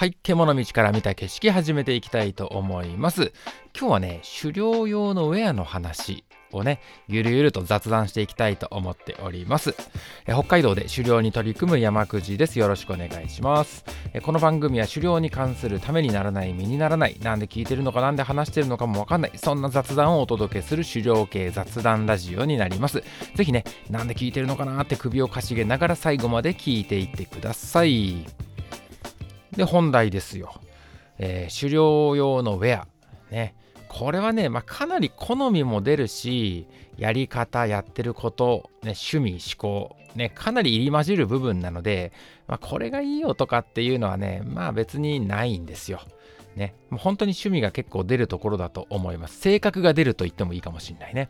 はい、獣道から見た景色始めていきたいと思います。今日はね、狩猟用のウェアの話をね、ゆるゆると雑談していきたいと思っております。え北海道で狩猟に取り組む山くじです。よろしくお願いします。えこの番組は狩猟に関するためにならない、身にならない、なんで聞いてるのかなんで話してるのかもわかんない、そんな雑談をお届けする狩猟系雑談ラジオになります。ぜひね、なんで聞いてるのかなって首をかしげながら最後まで聞いていってください。で、本題ですよ。えー、狩猟用のウェア。ね。これはね、まあ、かなり好みも出るし、やり方、やってること、ね、趣味、思考、ね、かなり入り混じる部分なので、まあ、これがいいよとかっていうのはね、まあ別にないんですよ。ね、もう本当に趣味が結構出るところだと思います。性格が出ると言ってもいいかもしれないね。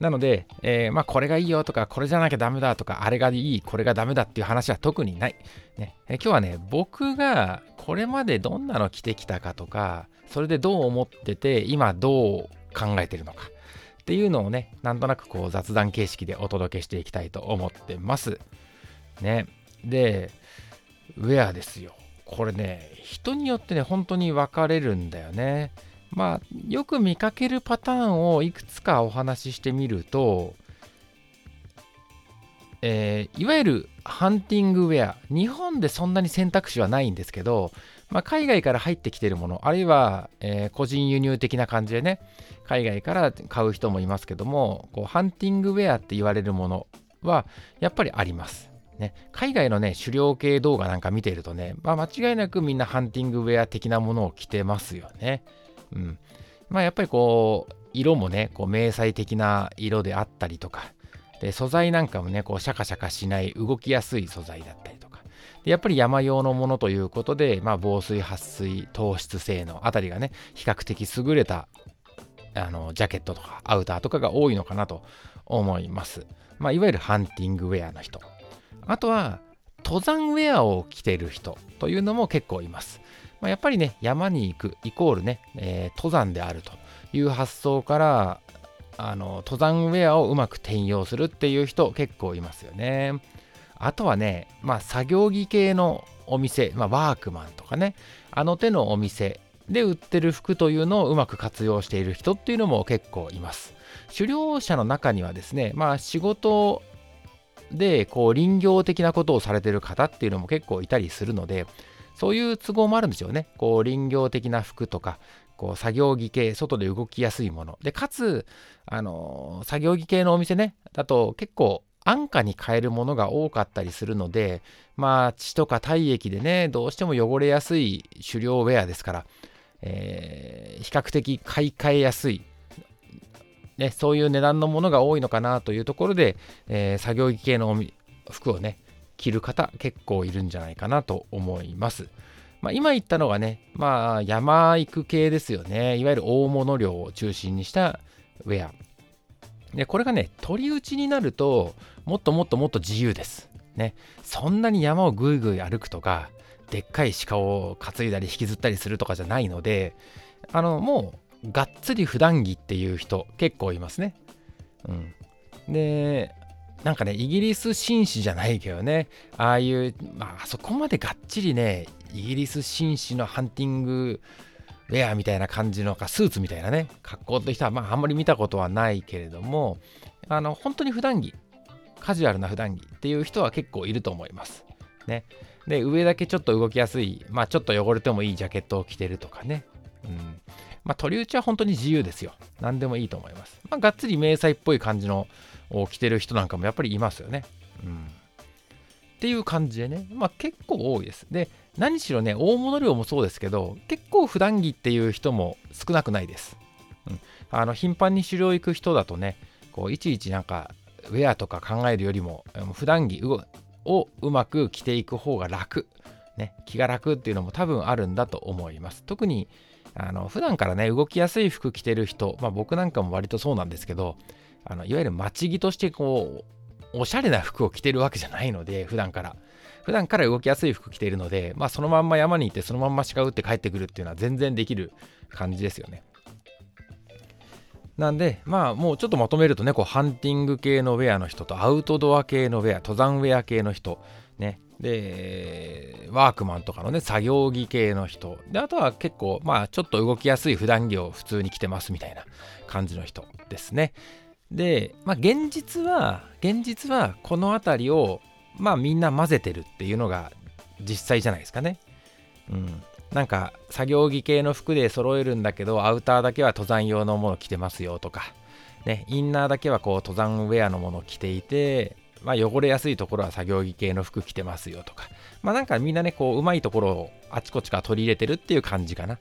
なので、えー、まあ、これがいいよとか、これじゃなきゃダメだとか、あれがいい、これがダメだっていう話は特にない。ねえー、今日はね、僕がこれまでどんなの着てきたかとか、それでどう思ってて、今どう考えてるのかっていうのをね、なんとなくこう雑談形式でお届けしていきたいと思ってます。ね。で、ウェアですよ。これね、人によってね、本当に分かれるんだよね。まあ、よく見かけるパターンをいくつかお話ししてみると、えー、いわゆるハンティングウェア、日本でそんなに選択肢はないんですけど、まあ、海外から入ってきてるもの、あるいは、えー、個人輸入的な感じでね、海外から買う人もいますけども、こうハンティングウェアって言われるものは、やっぱりあります。ね、海外のね、狩猟系動画なんか見ているとね、まあ、間違いなくみんなハンティングウェア的なものを着てますよね。うん。まあやっぱりこう、色もね、こう迷彩的な色であったりとか、で、素材なんかもね、こうシャカシャカしない動きやすい素材だったりとか、でやっぱり山用のものということで、まあ防水、撥水、糖質性能あたりがね、比較的優れたあのジャケットとかアウターとかが多いのかなと思います。まあ、いわゆるハンティングウェアの人。あとは、登山ウェアを着てる人というのも結構います。まあ、やっぱりね、山に行くイコールね、えー、登山であるという発想から、あの登山ウェアをうまく転用するっていう人結構いますよね。あとはね、まあ、作業着系のお店、まあ、ワークマンとかね、あの手のお店で売ってる服というのをうまく活用している人っていうのも結構います。狩猟者の中にはですね、まあ仕事でこう林業的なことをされてる方っていうのも結構いたりするので、そういう都合もあるんでしょうね。こう林業的な服とか、こう作業着系、外で動きやすいもの。で、かつ、あの作業着系のお店ね、だと結構安価に買えるものが多かったりするので、まあ血とか体液でね、どうしても汚れやすい狩猟ウェアですから、えー、比較的買い替えやすい、ね、そういう値段のものが多いのかなというところで、えー、作業着系の服をね、着る方結構いるんじゃないかなと思います。まあ、今言ったのがね、まあ山行く系ですよね。いわゆる大物量を中心にしたウェア。で、これがね、取り打ちになると、もっともっともっと自由です。ね。そんなに山をぐいぐい歩くとか、でっかい鹿を担いだり引きずったりするとかじゃないので、あの、もう、がっつり普段着っていう人結構いますね。うん。で、なんかね、イギリス紳士じゃないけどね、ああいう、まあ、そこまでがっちりね、イギリス紳士のハンティングウェアみたいな感じのか、スーツみたいなね、格好としては、まあ、あんまり見たことはないけれども、あの、本当に普段着、カジュアルな普段着っていう人は結構いると思います。ね。で、上だけちょっと動きやすい、まあ、ちょっと汚れてもいいジャケットを着てるとかね。うん。まあ、取り打ちは本当に自由ですよ。何でもいいと思います。まあ、がっつり迷彩っぽい感じのを着てる人なんかもやっぱりいますよね。うん。っていう感じでね、まあ結構多いです。で、何しろね、大物量もそうですけど、結構普段着っていう人も少なくないです。うん。あの、頻繁に狩猟行く人だとね、こう、いちいちなんか、ウェアとか考えるよりも、普段着をうまく着ていく方が楽。ね、気が楽っていうのも多分あるんだと思います。特に、あの、普段からね、動きやすい服着てる人、まあ僕なんかも割とそうなんですけど、あのいわゆる街着としてこうおしゃれな服を着てるわけじゃないので普段から普段から動きやすい服着ているので、まあ、そのまんま山に行ってそのまんま鹿打って帰ってくるっていうのは全然できる感じですよねなんで、まあもうちょっとまとめるとね、こうハンティング系のウェアの人とアウトドア系のウェア、登山ウェア系の人、ね、で、ワークマンとかのね、作業着系の人。で、あとは結構、まあ、ちょっと動きやすい普段着を普通に着てますみたいな感じの人ですね。で、まあ、現実は、現実はこの辺りを、まあ、みんな混ぜてるっていうのが実際じゃないですかね。うん。なんか、作業着系の服で揃えるんだけど、アウターだけは登山用のもの着てますよとか、ね、インナーだけはこう登山ウェアのもの着ていて、まあ、汚れやすいところは作業着系の服着てますよとか、まあ、なんかみんなね、こう、うまいところをあちこちから取り入れてるっていう感じかな。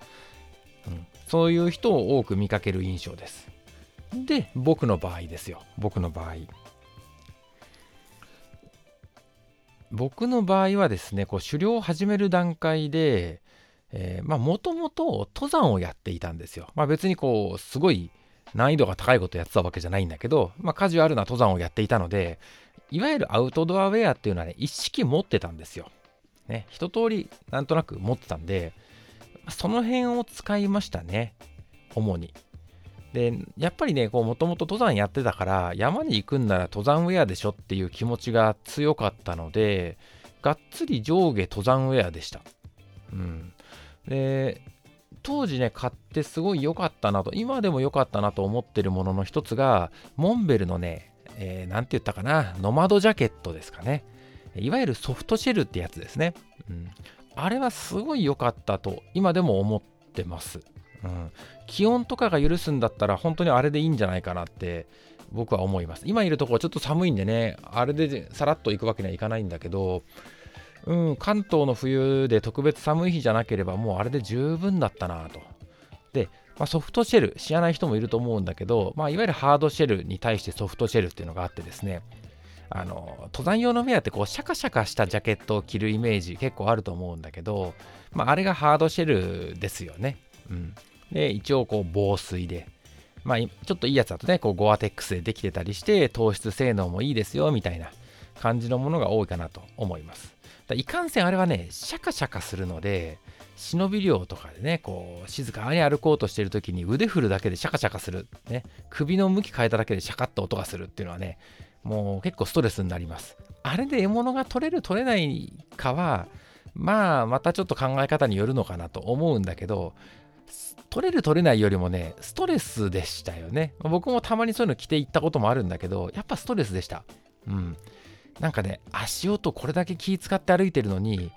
うん、そういう人を多く見かける印象です。で、僕の場合ですよ。僕の場合。僕の場合はですね、こう狩猟を始める段階で、え、まあ、もともと登山をやっていたんですよ。まあ、別にこう、すごい難易度が高いことやってたわけじゃないんだけど、まあ、カジュアルな登山をやっていたので、いわゆるアウトドアウェアっていうのはね、一式持ってたんですよ。ね、一通りなんとなく持ってたんで、その辺を使いましたね、主に。で、やっぱりね、こう、もともと登山やってたから、山に行くんなら登山ウェアでしょっていう気持ちが強かったので、がっつり上下登山ウェアでした。うん。で、当時ね、買ってすごい良かったなと、今でも良かったなと思ってるものの一つが、モンベルのね、えー、て言ったかな、ノマドジャケットですかね。いわゆるソフトシェルってやつですね。うん、あれはすごい良かったと、今でも思ってます。うん、気温とかが許すんだったら、本当にあれでいいんじゃないかなって僕は思います。今いるところちょっと寒いんでね、あれでさらっと行くわけにはいかないんだけど、うん、関東の冬で特別寒い日じゃなければ、もうあれで十分だったなと。で、まあ、ソフトシェル、知らない人もいると思うんだけど、まあ、いわゆるハードシェルに対してソフトシェルっていうのがあってですね、あの登山用のウェアってこうシャカシャカしたジャケットを着るイメージ結構あると思うんだけど、まあ、あれがハードシェルですよね。うん、で一応こう防水で、まあ、ちょっといいやつだとねこうゴアテックスでできてたりして糖質性能もいいですよみたいな感じのものが多いかなと思います。いかんせんあれはねシャカシャカするので忍び漁とかでね、こう、静かに歩こうとしてる時に腕振るだけでシャカシャカする。ね、首の向き変えただけでシャカッと音がするっていうのはね、もう結構ストレスになります。あれで獲物が取れる取れないかは、まあ、またちょっと考え方によるのかなと思うんだけど、取れる取れないよりもね、ストレスでしたよね。僕もたまにそういうの着ていったこともあるんだけど、やっぱストレスでした。うん。なんかね、足音これだけ気使って歩いてるのに、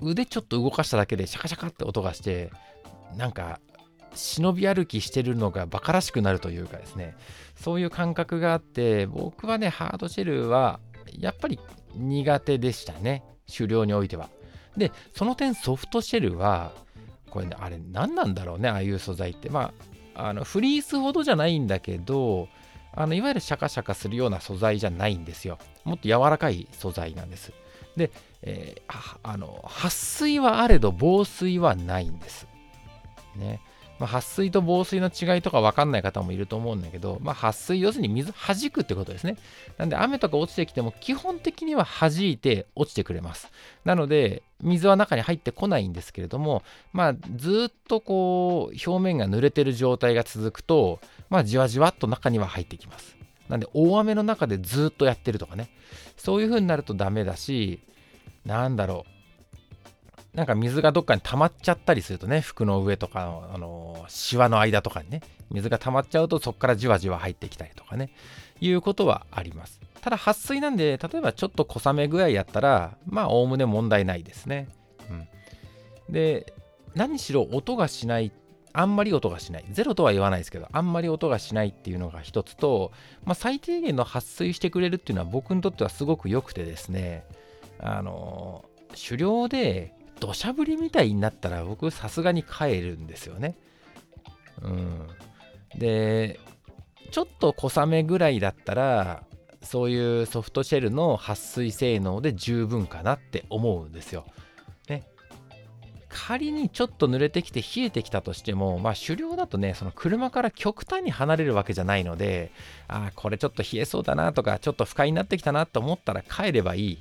腕ちょっと動かしただけでシャカシャカって音がしてなんか忍び歩きしてるのがバカらしくなるというかですねそういう感覚があって僕はねハードシェルはやっぱり苦手でしたね狩猟においてはでその点ソフトシェルはこれねあれ何なんだろうねああいう素材ってまああのフリースほどじゃないんだけどあのいわゆるシャカシャカするような素材じゃないんですよもっと柔らかい素材なんですでえー、あの撥水はあれど防水はないんです。ね。まあ、撥水と防水の違いとか分かんない方もいると思うんだけど、まあ、撥水、要するに水弾くってことですね。なんで雨とか落ちてきても基本的には弾いて落ちてくれます。なので、水は中に入ってこないんですけれども、まあ、ずっとこう、表面が濡れてる状態が続くと、まあ、じわじわっと中には入ってきます。なんで、大雨の中でずっとやってるとかね、そういう風になるとダメだし、なんだろう。なんか水がどっかに溜まっちゃったりするとね、服の上とかの、あのシワの間とかにね、水が溜まっちゃうとそこからじわじわ入ってきたりとかね、いうことはあります。ただ、撥水なんで、例えばちょっと小雨具合やったら、まあ、おおむね問題ないですね。うん。で、何しろ音がしない、あんまり音がしない。ゼロとは言わないですけど、あんまり音がしないっていうのが一つと、まあ、最低限の撥水してくれるっていうのは僕にとってはすごく良くてですね、あの狩猟で土砂降りみたいになったら僕さすがに帰るんですよね。うん。で、ちょっと小雨ぐらいだったら、そういうソフトシェルの撥水性能で十分かなって思うんですよ。ね。仮にちょっと濡れてきて冷えてきたとしても、まあ狩猟だとね、その車から極端に離れるわけじゃないので、ああ、これちょっと冷えそうだなとか、ちょっと不快になってきたなと思ったら帰ればいい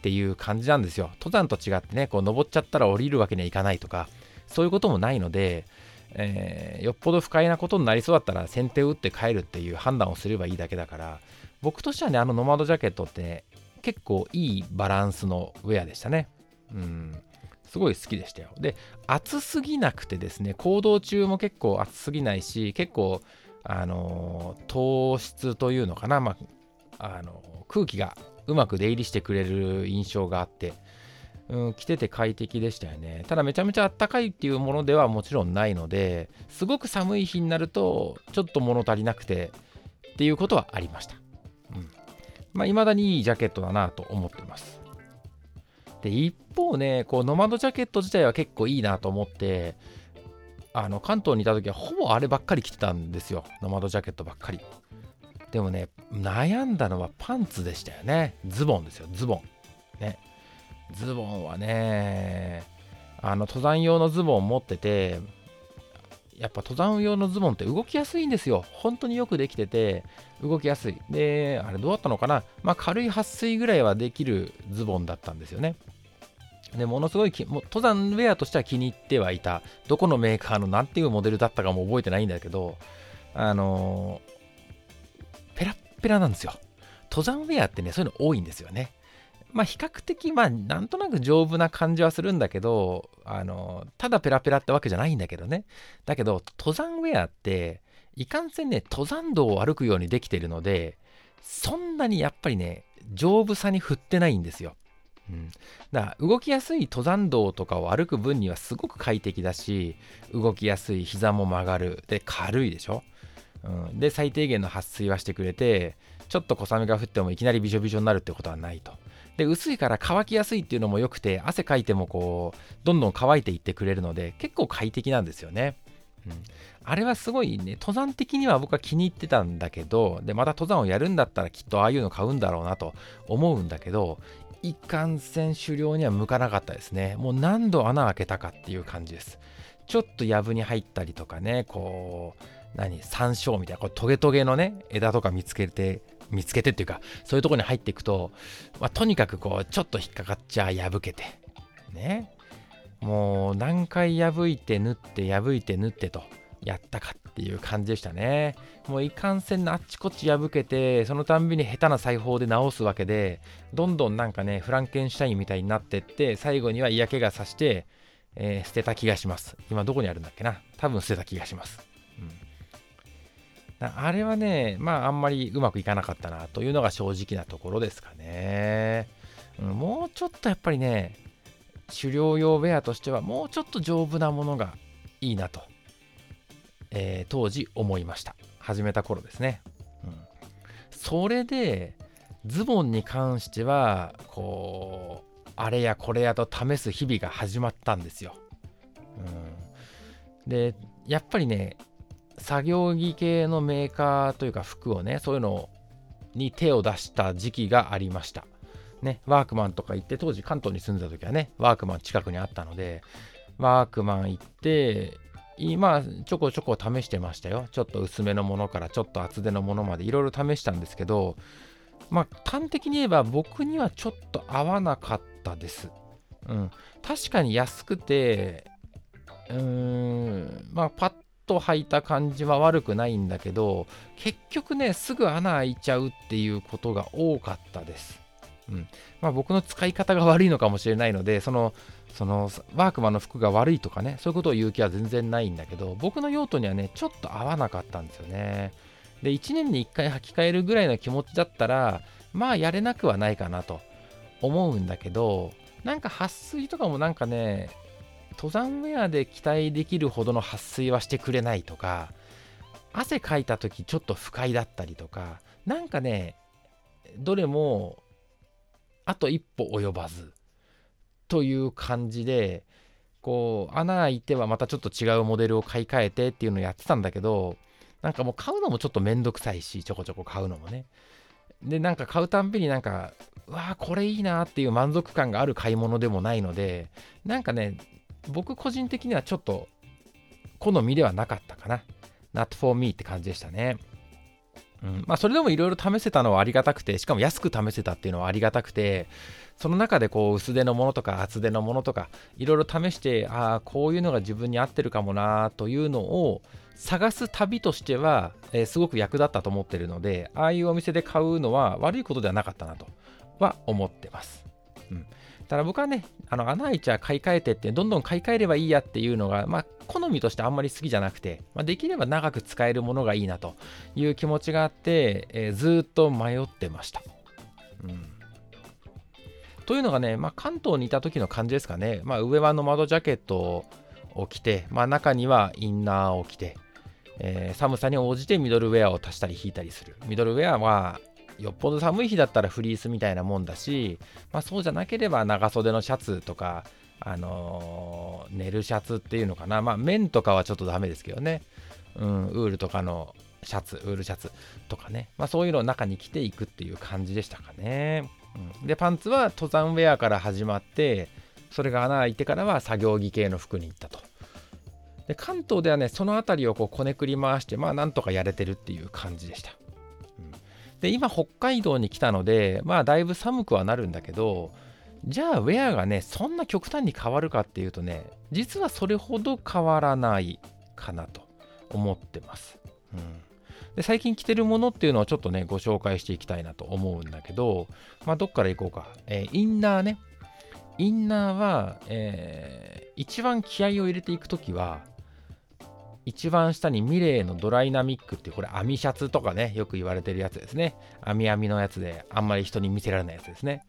っていう感じなんですよ。登山と違ってね、こう登っちゃったら降りるわけにはいかないとか、そういうこともないので、えー、よっぽど不快なことになりそうだったら先手を打って帰るっていう判断をすればいいだけだから、僕としてはね、あのノマドジャケットって、ね、結構いいバランスのウェアでしたね。うん。すごい好きでしたよ。で、暑すぎなくてですね、行動中も結構暑すぎないし、結構、あの糖質というのかな、まあ、あの空気がうまく出入りしてくれる印象があって、うん、着てて快適でしたよね。ただめちゃめちゃあったかいっていうものではもちろんないので、すごく寒い日になると、ちょっと物足りなくてっていうことはありました。うん。まあ、未だにいいジャケットだなと思ってます。で、一方ね、こう、ノマドジャケット自体は結構いいなと思って、あの、関東にいた時はほぼあればっかり着てたんですよ。ノマドジャケットばっかり。でもね、悩んだのはパンツでしたよね。ズボンですよ、ズボン。ね。ズボンはね、あの、登山用のズボン持ってて、やっぱ登山用のズボンって動きやすいんですよ。本当によくできてて、動きやすい。で、あれどうだったのかな？まあ軽い撥水ぐらいはできるズボンだったんですよね。で、ものすごいも登山ウェアとしては気に入ってはいた。どこのメーカーの何ていうモデルだったかも覚えてないんだけど、あのー、ペラなんですよ。登山ウェアってね、そういうの多いんですよね。まあ比較的まあなんとなく丈夫な感じはするんだけど、あの、ただペラペラってわけじゃないんだけどね。だけど登山ウェアっていかんせんね、登山道を歩くようにできてるので、そんなにやっぱりね、丈夫さに振ってないんですよ。うん、だから動きやすい登山道とかを歩く分にはすごく快適だし動きやすい膝も曲がるで軽いでしょ、うん、で最低限の撥水はしてくれてちょっと小雨が降ってもいきなりびしょびしょになるってことはないと。で薄いから乾きやすいっていうのも良くて汗かいてもこうどんどん乾いていってくれるので結構快適なんですよね。うん、あれはすごいね登山的には僕は気に入ってたんだけどでまた登山をやるんだったらきっとああいうの買うんだろうなと思うんだけど一貫線狩猟には向かなかったですね。もう何度穴開けたかっていう感じです。ちょっと藪に入ったりとかねこう何山椒みたいなこれトゲトゲのね枝とか見つけて見つけてっていうか、そういうとこに入っていくと、まあ、とにかくこう、ちょっと引っかかっちゃ破けて、ね。もう何回破いて縫って破いて縫ってとやったかっていう感じでしたね。もういかんせんのあっちこっち破けて、そのたんびに下手な裁縫で直すわけで、どんどんなんかね、フランケンシュタインみたいになってって、最後には嫌気がさして、えー、捨てた気がします。今どこにあるんだっけな？多分捨てた気がします。あれはね、まああんまりうまくいかなかったなというのが正直なところですかね。もうちょっとやっぱりね、狩猟用ウェアとしてはもうちょっと丈夫なものがいいなと、えー、当時思いました。始めた頃ですね。うん、それで、ズボンに関しては、こう、あれやこれやと試す日々が始まったんですよ。うん、で、やっぱりね、作業着系のメーカーというか服をね、そういうのに手を出した時期がありました。ね、ワークマンとか行って、当時関東に住んでた時はね、ワークマン近くにあったので、ワークマン行って、今、ちょこちょこ試してましたよ。ちょっと薄めのものからちょっと厚手のものまでいろいろ試したんですけど、まあ、端的に言えば僕にはちょっと合わなかったです。うん。確かに安くて、うーん、まあ、パッと履いた感じは悪くないんだけど結局ねすぐ穴開いちゃうっていうことが多かったです。うんまあ、僕の使い方が悪いのかもしれないのでそのそのワークマンの服が悪いとかねそういうことを言う気は全然ないんだけど僕の用途にはねちょっと合わなかったんですよね。で1年に1回履き替えるぐらいの気持ちだったらまあやれなくはないかなと思うんだけどなんか撥水とかもなんかね登山ウェアで期待できるほどの撥水はしてくれないとか汗かいた時ちょっと不快だったりとかなんかねどれもあと一歩及ばずという感じでこう穴開いてはまたちょっと違うモデルを買い替えてっていうのをやってたんだけどなんかもう買うのもちょっとめんどくさいしちょこちょこ買うのもね。でなんか買うたんびになんかうわーこれいいなっていう満足感がある買い物でもないのでなんかね僕個人的にはちょっと好みではなかったかな。not for me って感じでしたね。うん、まあそれでもいろいろ試せたのはありがたくて、しかも安く試せたっていうのはありがたくて、その中でこう薄手のものとか厚手のものとかいろいろ試して、ああ、こういうのが自分に合ってるかもなというのを探す旅としては、えー、すごく役立ったと思ってるので、ああいうお店で買うのは悪いことではなかったなとは思ってます。うん、ただ僕はね、あの穴開いちゃ買い替えてって、どんどん買い替えればいいやっていうのが、まあ、好みとしてあんまり好きじゃなくて、まあ、できれば長く使えるものがいいなという気持ちがあって、えー、ずっと迷ってました。うんというのがね、まあ、関東にいた時の感じですかね、まあ、上はの窓ジャケットを着て、まあ、中にはインナーを着て、えー、寒さに応じてミドルウェアを足したり引いたりする。ミドルウェアはよっぽど寒い日だったらフリースみたいなもんだし、まあ、そうじゃなければ長袖のシャツとか、あのー、寝るシャツっていうのかな、まあ、綿とかはちょっとダメですけどね、うん、ウールとかのシャツ、ウールシャツとかね、まあ、そういうのを中に着ていくっていう感じでしたかね。うん、でパンツは登山ウェアから始まってそれが穴開いてからは作業着系の服に行ったと。で関東ではねその辺りをこうこねくり回してまあなんとかやれてるっていう感じでした、で今北海道に来たのでまあだいぶ寒くはなるんだけどじゃあウェアがねそんな極端に変わるかっていうとね実はそれほど変わらないかなと思ってます、うんで最近着てるものっていうのをちょっとね、ご紹介していきたいなと思うんだけど、まあ、どっから行こうか。えー、インナーね。インナーは、えー、一番気合を入れていくときは、一番下にミレーのドライナミックって、これ網シャツとかね、よく言われてるやつですね。網網のやつで、あんまり人に見せられないやつですね。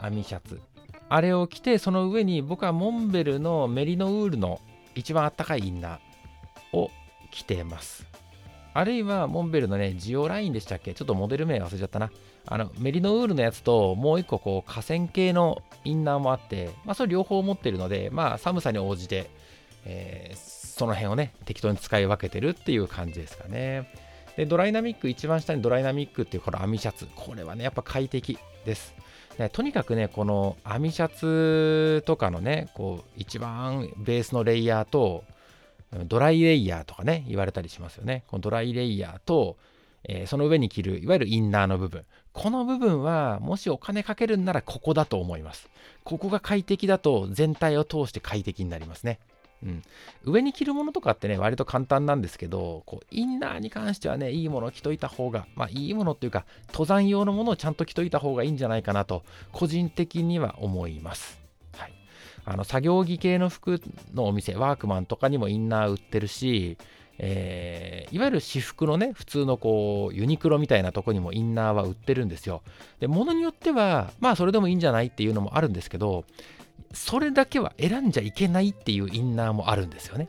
網シャツ。あれを着て、その上に僕はモンベルのメリノウールの一番あったかいインナーを着てます。あるいはモンベルのね、ジオラインでしたっけ？ちょっとモデル名忘れちゃったな。あの、メリノウールのやつと、もう一個こう、河川系のインナーもあって、まあ、それ両方持ってるので、まあ、寒さに応じて、えー、その辺をね、適当に使い分けてるっていう感じですかね。で、ドライナミック、一番下にドライナミックっていうこの網シャツ。これはね、やっぱ快適です。ね、とにかくね、この網シャツとかのね、こう、一番ベースのレイヤーと、ドライレイヤーとかね、言われたりしますよね。このドライレイヤーと、えー、その上に着る、いわゆるインナーの部分。この部分は、もしお金かけるんならここだと思います。ここが快適だと全体を通して快適になりますね。うん、上に着るものとかってね、割と簡単なんですけど、こうインナーに関してはね、いいものを着といた方が、まあいいものっていうか、登山用のものをちゃんと着といた方がいいんじゃないかなと、個人的には思います。あの作業着系の服のお店、ワークマンとかにもインナー売ってるし、えー、いわゆる私服のね、普通のこう、ユニクロみたいなとこにもインナーは売ってるんですよ。で、ものによっては、まあそれでもいいんじゃないっていうのもあるんですけど、それだけは選んじゃいけないっていうインナーもあるんですよね。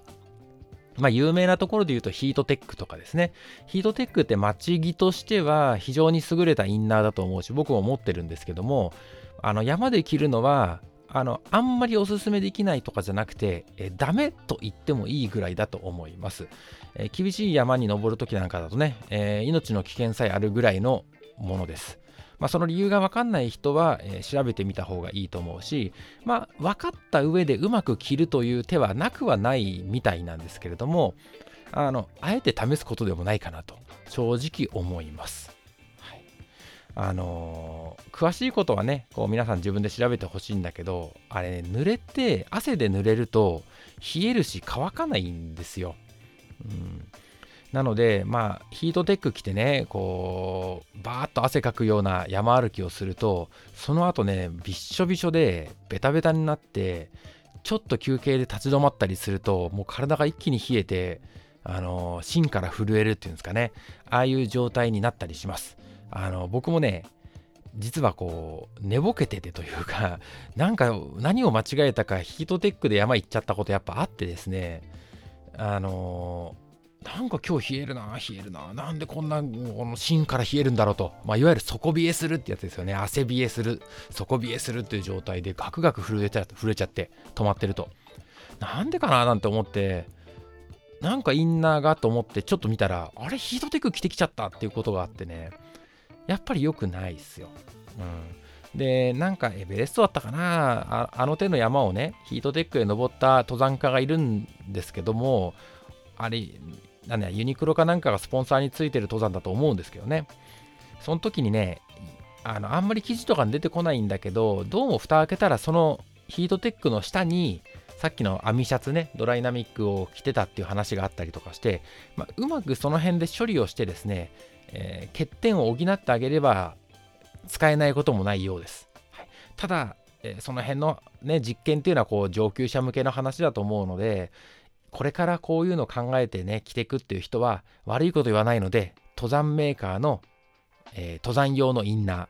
まあ、有名なところで言うとヒートテックとかですね。ヒートテックって待ち着としては非常に優れたインナーだと思うし、僕も持ってるんですけども、あの山で着るのはあの、あんまりおすすめできないとかじゃなくて、えダメと言ってもいいぐらいだと思います。え厳しい山に登るときなんかだとね、えー、命の危険さえあるぐらいのものです。まあ、その理由が分かんない人は、え、調べてみた方がいいと思うし、まあ、分かった上でうまく着るという手はなくはないみたいなんですけれども、あの、あえて試すことでもないかなと、正直思います。あのー、詳しいことはね、こう皆さん自分で調べてほしいんだけど、あれね、濡れて、汗で濡れると冷えるし乾かないんですよ。うん、なので、まあ、ヒートテック着てね、こう、バーッと汗かくような山歩きをすると、その後ね、びっしょびしょで、ベタベタになって、ちょっと休憩で立ち止まったりすると、もう体が一気に冷えて、あの、芯から震えるっていうんですかね、ああいう状態になったりします。あの僕もね実はこう寝ぼけててというか なんか何を間違えたかヒートテックで山行っちゃったことやっぱあってですねあのなんか今日冷えるな冷えるな。なんでこんなこの芯から冷えるんだろうと、まあ、いわゆる底冷えするってやつですよね。汗冷えする。底冷えするっていう状態でガクガク震えちゃ震えちゃって止まってると。なんでかななんて思って。なんかインナーがと思ってちょっと見たらあれヒートテック着てきちゃったっていうことがあってね。やっぱり良くないっすよ。うん、で、なんかエベレストだったかな。あの手の山をね、ヒートテックへ登った登山家がいるんですけども、あれ、なんユニクロかなんかがスポンサーについてる登山だと思うんですけどね。その時にね、あのあんまり記事とかに出てこないんだけど、どうも蓋開けたらそのヒートテックの下にさっきの網シャツね、ドライナミックを着てたっていう話があったりとかして、まあ、うまくその辺で処理をしてですね、えー、欠点を補ってあげれば使えないこともないようです。はい、ただ、えー、その辺の、ね、実験っていうのはこう上級者向けの話だと思うので、これからこういうのを考えてね、着てくっていう人は悪いこと言わないので、登山メーカーの、えー、登山用のインナ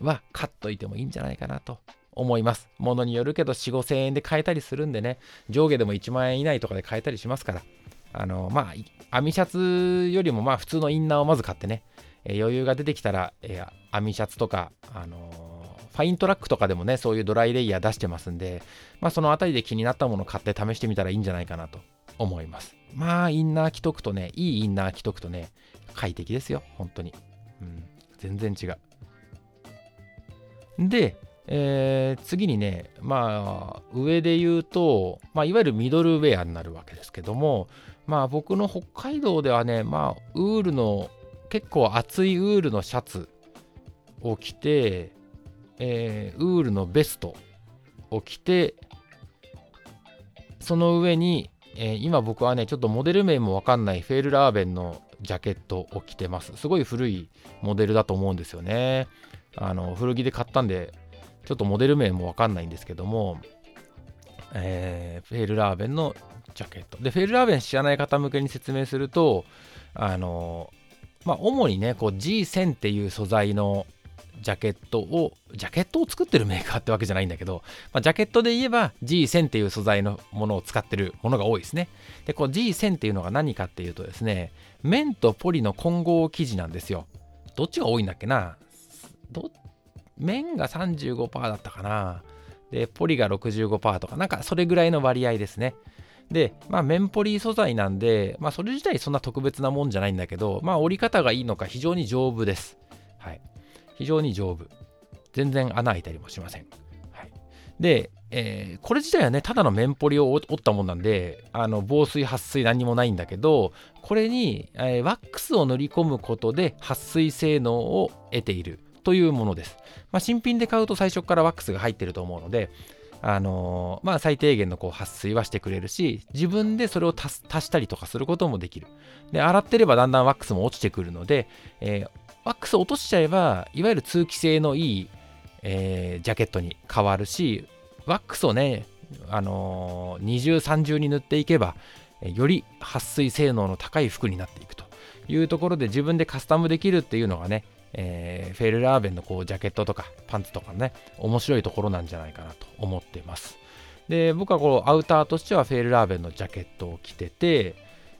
ーは買っといてもいいんじゃないかなと思います。ものによるけど4、5千円で買えたりするんでね、上下でも1万円以内とかで買えたりしますから、あの、まあ、網シャツよりもまあ普通のインナーをまず買ってね、えー、余裕が出てきたら、えー、網シャツとか、あのファイントラックとかでもね、そういうドライレイヤー出してますんで、まあ、そのあたりで気になったものを買って試してみたらいいんじゃないかなと思います。まあ、インナー着とくとね、いいインナー着とくとね、快適ですよ、本当に。うん、全然違う。で、えー、次にね、まあ、上で言うと、まあ、いわゆるミドルウェアになるわけですけども、まあ、僕の北海道ではね、まあ、ウールの、結構厚いウールのシャツを着て、えー、ウールのベストを着て、その上に、えー、今僕はね、ちょっとモデル名もわかんないフェールラーベンのジャケットを着てます。すごい古いモデルだと思うんですよね。あの古着で買ったんで、ちょっとモデル名もわかんないんですけども、えー、フェールラーベンのジャケット。で、フェールラーベン知らない方向けに説明すると、あの、まあ、主にね、こう G1000 っていう素材のジャケットを、ジャケットを作ってるメーカーってわけじゃないんだけど、まあ、ジャケットで言えば G1000 っていう素材のものを使ってるものが多いですね。で、こう G1000 っていうのが何かっていうとですね、綿とポリの混合生地なんですよ。どっちが多いんだっけな？ど綿が35%だったかな？で、ポリが65%とか、なんかそれぐらいの割合ですね。で、まあ、綿ポリ素材なんで、まあ、それ自体そんな特別なもんじゃないんだけど、まあ、折り方がいいのか非常に丈夫です。はい。非常に丈夫。全然穴開いたりもしません。はい、で、えー、これ自体はね、ただの綿ポリを折ったもんなんで、あの防水、撥水、何にもないんだけど、これに、えー、ワックスを塗り込むことで撥水性能を得ているというものです。まあ、新品で買うと最初からワックスが入ってると思うので、あのー、まあ、最低限のこう撥水はしてくれるし、自分でそれを足したりとかすることもできる。で、洗ってればだんだんワックスも落ちてくるので、えー、ワックス落としちゃえば、いわゆる通気性のいい、えー、ジャケットに変わるし、ワックスをね、あのー、二重三重に塗っていけば、より撥水性能の高い服になっていくというところで自分でカスタムできるっていうのがね、えー、フェルラーベンのこうジャケットとかパンツとかね、面白いところなんじゃないかなと思ってます。で、僕はこうアウターとしてはフェルラーベンのジャケットを着てて、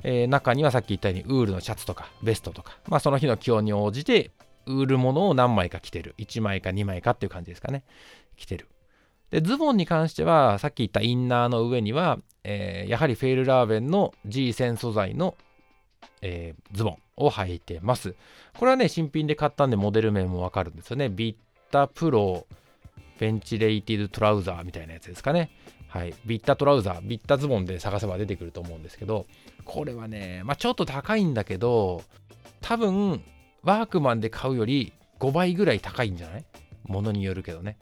えー、中にはさっき言ったようにウールのシャツとかベストとか、まあ、その日の気温に応じてウールものを何枚か着てる。1枚か2枚かっていう感じですかね。着てる。で、ズボンに関しては、さっき言ったインナーの上には、えー、やはりフェールラーベンの G 線素材の、えー、ズボンを履いてます。これはね、新品で買ったんでモデル名もわかるんですよね。ビッタ Pro Ventilated Trouser みたいなやつですかね。はい。ビッタトラウザー、ビッタズボンで探せば出てくると思うんですけど、これはね、まあ、ちょっと高いんだけど、多分、ワークマンで買うより5倍ぐらい高いんじゃない？ものによるけどね。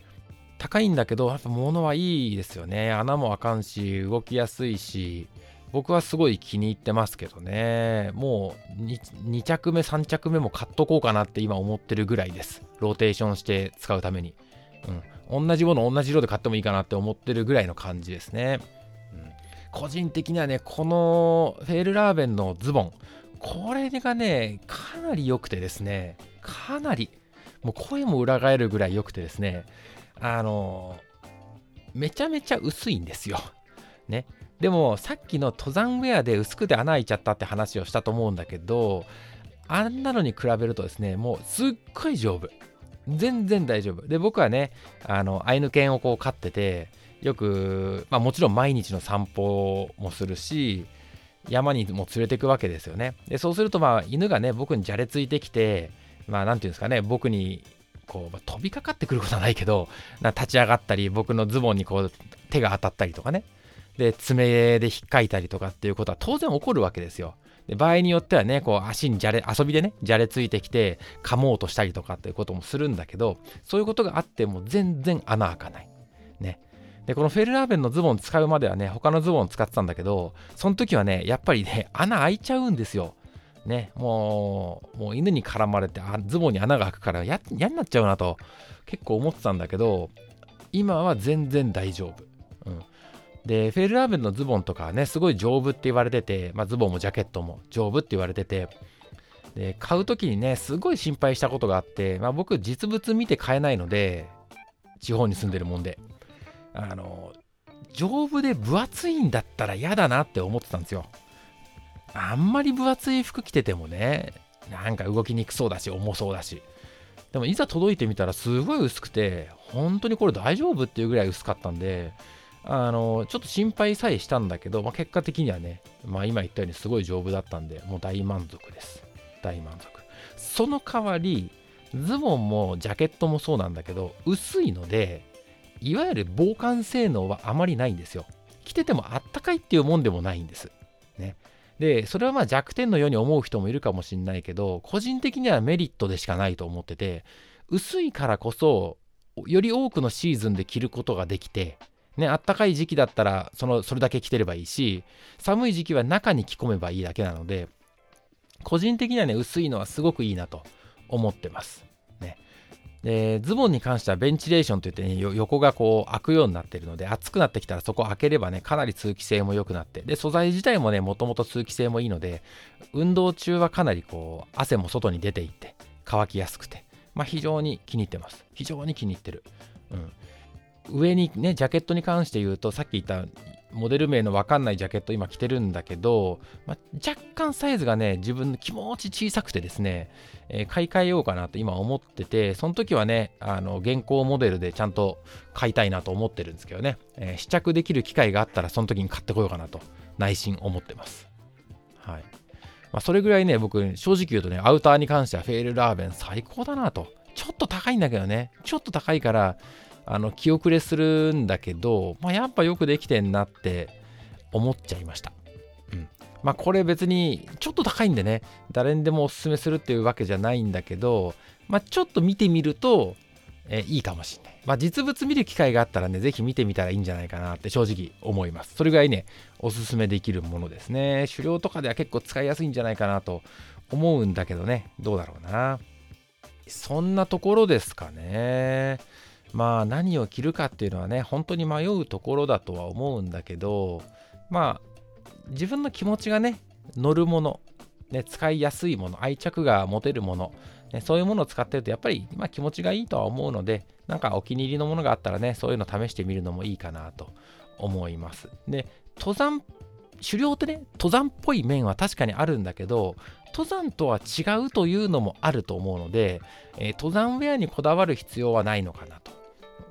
高いんだけど、やっぱ物はいいですよね。穴もあかんし、動きやすいし、僕はすごい気に入ってますけどね。もう 2, 2着目、3着目も買っとこうかなって今思ってるぐらいです。ローテーションして使うために。うん。同じもの同じ色で買ってもいいかなって思ってるぐらいの感じですね。うん個人的にはね、このフェールラーベンのズボン、これがね、かなり良くてですね、かなり、もう声も裏返るぐらい良くてですね、あの、めちゃめちゃ薄いんですよ。ね。でも、さっきの登山ウェアで薄くて穴開いちゃったって話をしたと思うんだけど、あんなのに比べるとですね、もうすっごい丈夫。全然大丈夫。で、僕はね、あの、アイヌ犬をこう飼ってて、よく、まあ、もちろん毎日の散歩もするし、山にも連れてくわけですよね。で、そうすると、まあ、犬がね、僕にじゃれついてきて、まあ、なんていうんですかね、僕に、こう、まあ、飛びかかってくることはないけど、立ち上がったり、僕のズボンにこう、手が当たったりとかね、で、爪で引っかいたりとかっていうことは当然起こるわけですよ。で場合によってはね、こう足にじゃれ、遊びでね、じゃれついてきて、噛もうとしたりとかっていうこともするんだけど、そういうことがあっても全然穴開かない。ね。で、このフェルラーベンのズボン使うまではね、他のズボン使ってたんだけど、その時はね、やっぱりね、穴開いちゃうんですよ。ね、もう、もう犬に絡まれてあズボンに穴が開くから嫌になっちゃうなと結構思ってたんだけど、今は全然大丈夫。うん。で、フェルラーベンのズボンとかね、すごい丈夫って言われてて、まあ、ズボンもジャケットも丈夫って言われてて、で、買う時にね、すごい心配したことがあって、まあ、僕、実物見て買えないので、地方に住んでるもんで、あの、丈夫で分厚いんだったら嫌だなって思ってたんですよ。あんまり分厚い服着ててもね、なんか動きにくそうだし、重そうだし。でもいざ届いてみたらすごい薄くて、本当にこれ大丈夫っていうぐらい薄かったんで、あの、ちょっと心配さえしたんだけど、まあ、結果的にはね、まあ今言ったようにすごい丈夫だったんで、もう大満足です。大満足。その代わり、ズボンもジャケットもそうなんだけど、薄いので、いわゆる防寒性能はあまりないんですよ。着ててもあったかいっていうもんでもないんです。ね。で、それはまあ弱点のように思う人もいるかもしれないけど、個人的にはメリットでしかないと思ってて、薄いからこそ、より多くのシーズンで着ることができて、ね、あったかい時期だったらそのそれだけ着てればいいし、寒い時期は中に着込めばいいだけなので、個人的にはね、薄いのはすごくいいなと思ってます。ね。で、ズボンに関してはベンチレーションといってね、横がこう開くようになってるので、暑くなってきたらそこ開ければね、かなり通気性も良くなって、で、素材自体もね、もともと通気性もいいので、運動中はかなりこう、汗も外に出ていって、乾きやすくて、まあ非常に気に入ってます。非常に気に入ってる。うん。上にね、ジャケットに関して言うと、さっき言ったモデル名のわかんないジャケット今着てるんだけど、まあ、若干サイズがね、自分の気持ち小さくてですね、えー、買い替えようかなと今思ってて、その時はね、あの、現行モデルでちゃんと買いたいなと思ってるんですけどね、えー、試着できる機会があったらその時に買ってこようかなと内心思ってます。はい。まあ、それぐらいね、僕、正直言うとね、アウターに関してはフェールラーベン最高だなと。ちょっと高いんだけどね、ちょっと高いから、あの気遅れするんだけど、まあ、やっぱよくできてんなって思っちゃいました。うん。まあこれ別にちょっと高いんでね、誰にでもおすすめするっていうわけじゃないんだけど、まあちょっと見てみると、えいいかもしんない。まあ実物見る機会があったらね、ぜひ見てみたらいいんじゃないかなって正直思います。それぐらいね、おすすめできるものですね。狩猟とかでは結構使いやすいんじゃないかなと思うんだけどね、どうだろうな。そんなところですかね。まあ何を着るかっていうのはね本当に迷うところだとは思うんだけどまあ自分の気持ちがね乗るもの、ね、使いやすいもの愛着が持てるもの、ね、そういうものを使ってるとやっぱり、まあ、気持ちがいいとは思うのでなんかお気に入りのものがあったらねそういうの試してみるのもいいかなと思います。で登山狩猟ってね登山っぽい面は確かにあるんだけど登山とは違うというのもあると思うので、えー、登山ウェアにこだわる必要はないのかなと。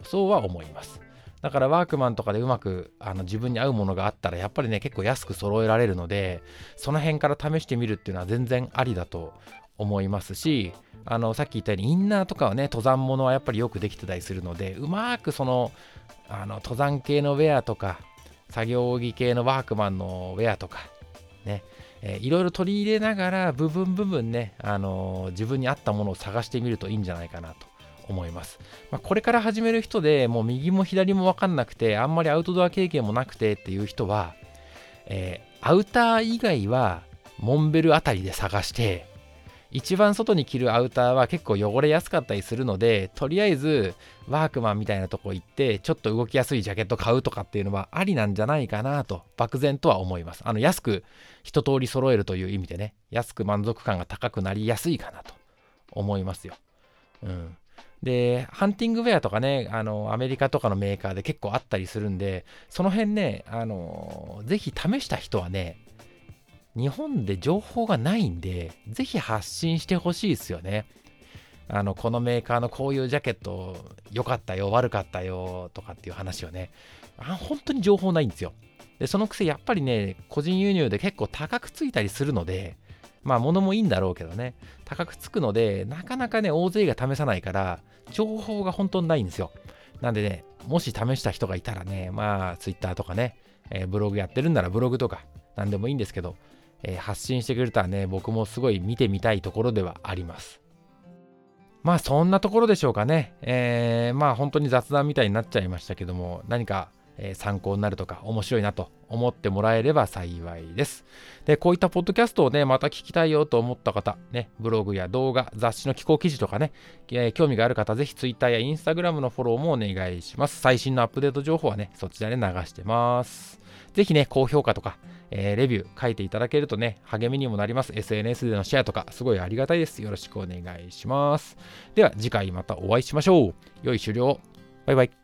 そうは思います。だからワークマンとかでうまくあの自分に合うものがあったらやっぱりね結構安く揃えられるのでその辺から試してみるっていうのは全然ありだと思いますしあのさっき言ったようにインナーとかはね登山物はやっぱりよくできてたりするのでうまくそのあの登山系のウェアとか作業着系のワークマンのウェアとかねえー、いろいろ取り入れながら部分部分ね、あのー、自分に合ったものを探してみるといいんじゃないかなと思います。まあ、これから始める人でもう右も左も分かんなくて、あんまりアウトドア経験もなくてっていう人は、えー、アウター以外はモンベルあたりで探して、一番外に着るアウターは結構汚れやすかったりするので、とりあえずワークマンみたいなとこ行って、ちょっと動きやすいジャケット買うとかっていうのはありなんじゃないかなと、漠然とは思います。あの、安く一通り揃えるという意味でね、安く満足感が高くなりやすいかなと思いますよ。うん。で、ハンティングウェアとかね、あの、アメリカとかのメーカーで結構あったりするんで、その辺ね、あの、ぜひ試した人はね、日本で情報がないんで、ぜひ発信してほしいですよね。あの、このメーカーのこういうジャケット良かったよ、悪かったよ、とかっていう話をね、あ本当に情報ないんですよ。で、そのくせやっぱりね、個人輸入で結構高くついたりするので、まあ物もいいんだろうけどね、高くつくので、なかなかね、大勢が試さないから、情報が本当にないんですよ。なんでね、もし試した人がいたらね、まあ Twitter とかね、えー、ブログやってるんならブログとか、なんでもいいんですけど、えー、発信してくれたらね、僕もすごい見てみたいところではあります。まあそんなところでしょうかね。えー、まあ本当に雑談みたいになっちゃいましたけども、何かえ、参考になるとか面白いなと思ってもらえれば幸いです。で、こういったポッドキャストをね、また聞きたいよと思った方、ね、ブログや動画、雑誌の寄稿記事とかね、えー、興味がある方、ぜひ Twitter や Instagram のフォローもお願いします。最新のアップデート情報はね、そちらで流してます。ぜひね、高評価とか、えー、レビュー書いていただけるとね、励みにもなります。SNS でのシェアとか、すごいありがたいです。よろしくお願いします。では、次回またお会いしましょう。良い終了。バイバイ。